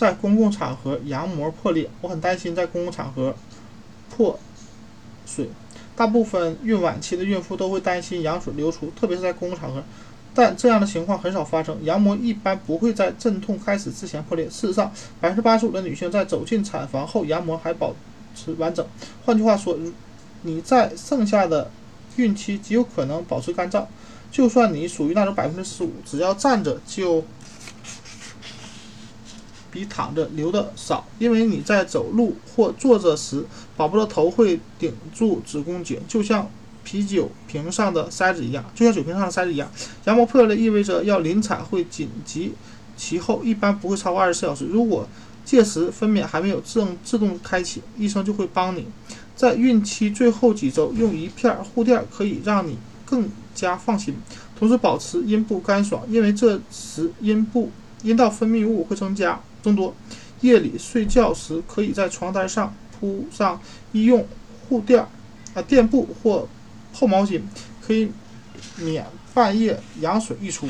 在公共场合羊膜破裂，我很担心在公共场合破水。大部分孕晚期的孕妇都会担心羊水流出，特别是在公共场合。但这样的情况很少发生，羊膜一般不会在阵痛开始之前破裂。事实上，百分之八十五的女性在走进产房后，羊膜还保持完整。换句话说，你在剩下的孕期极有可能保持干燥。就算你属于那种百分之十五，只要站着就比躺着流的少，因为你在走路或坐着时，宝宝的头会顶住子宫颈，就像。啤酒瓶上的塞子一样，就像酒瓶上的塞子一样。羊膜破裂意味着要临产，会紧急，其后一般不会超过二十四小时。如果届时分娩还没有自动自动开启，医生就会帮你在孕期最后几周用一片护垫，可以让你更加放心，同时保持阴部干爽，因为这时阴部阴道分泌物会增加增多。夜里睡觉时，可以在床单上铺上医用护垫啊垫布或。厚毛巾可以免半夜羊水溢出。